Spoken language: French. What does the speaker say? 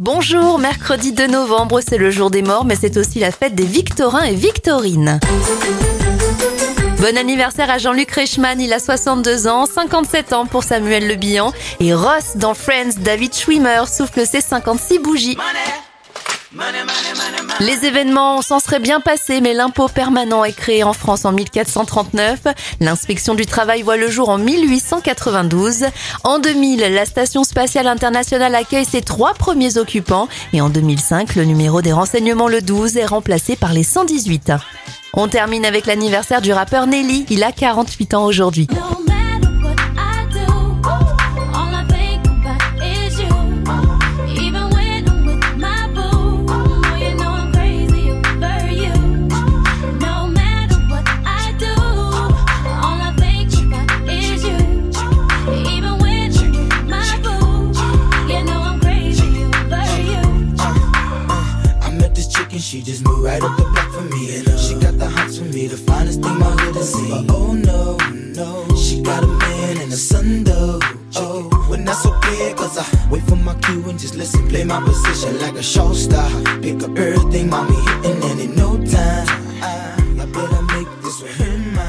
Bonjour, mercredi 2 novembre, c'est le jour des morts, mais c'est aussi la fête des Victorins et Victorines. Bon anniversaire à Jean-Luc Reichmann, il a 62 ans, 57 ans pour Samuel Le Bihan et Ross dans Friends, David Schwimmer souffle ses 56 bougies. Les événements s'en seraient bien passés, mais l'impôt permanent est créé en France en 1439. L'inspection du travail voit le jour en 1892. En 2000, la Station spatiale internationale accueille ses trois premiers occupants. Et en 2005, le numéro des renseignements le 12 est remplacé par les 118. On termine avec l'anniversaire du rappeur Nelly. Il a 48 ans aujourd'hui. She just moved right up the block for me. And uh, she got the hots for me, the finest thing my hood has seen. But oh no, no, she got a man and a son though. Oh, and that's okay, cause I wait for my cue and just listen. Play my position like a show star. Pick up everything, mommy, hitting, and in no time, I, I better make this with him.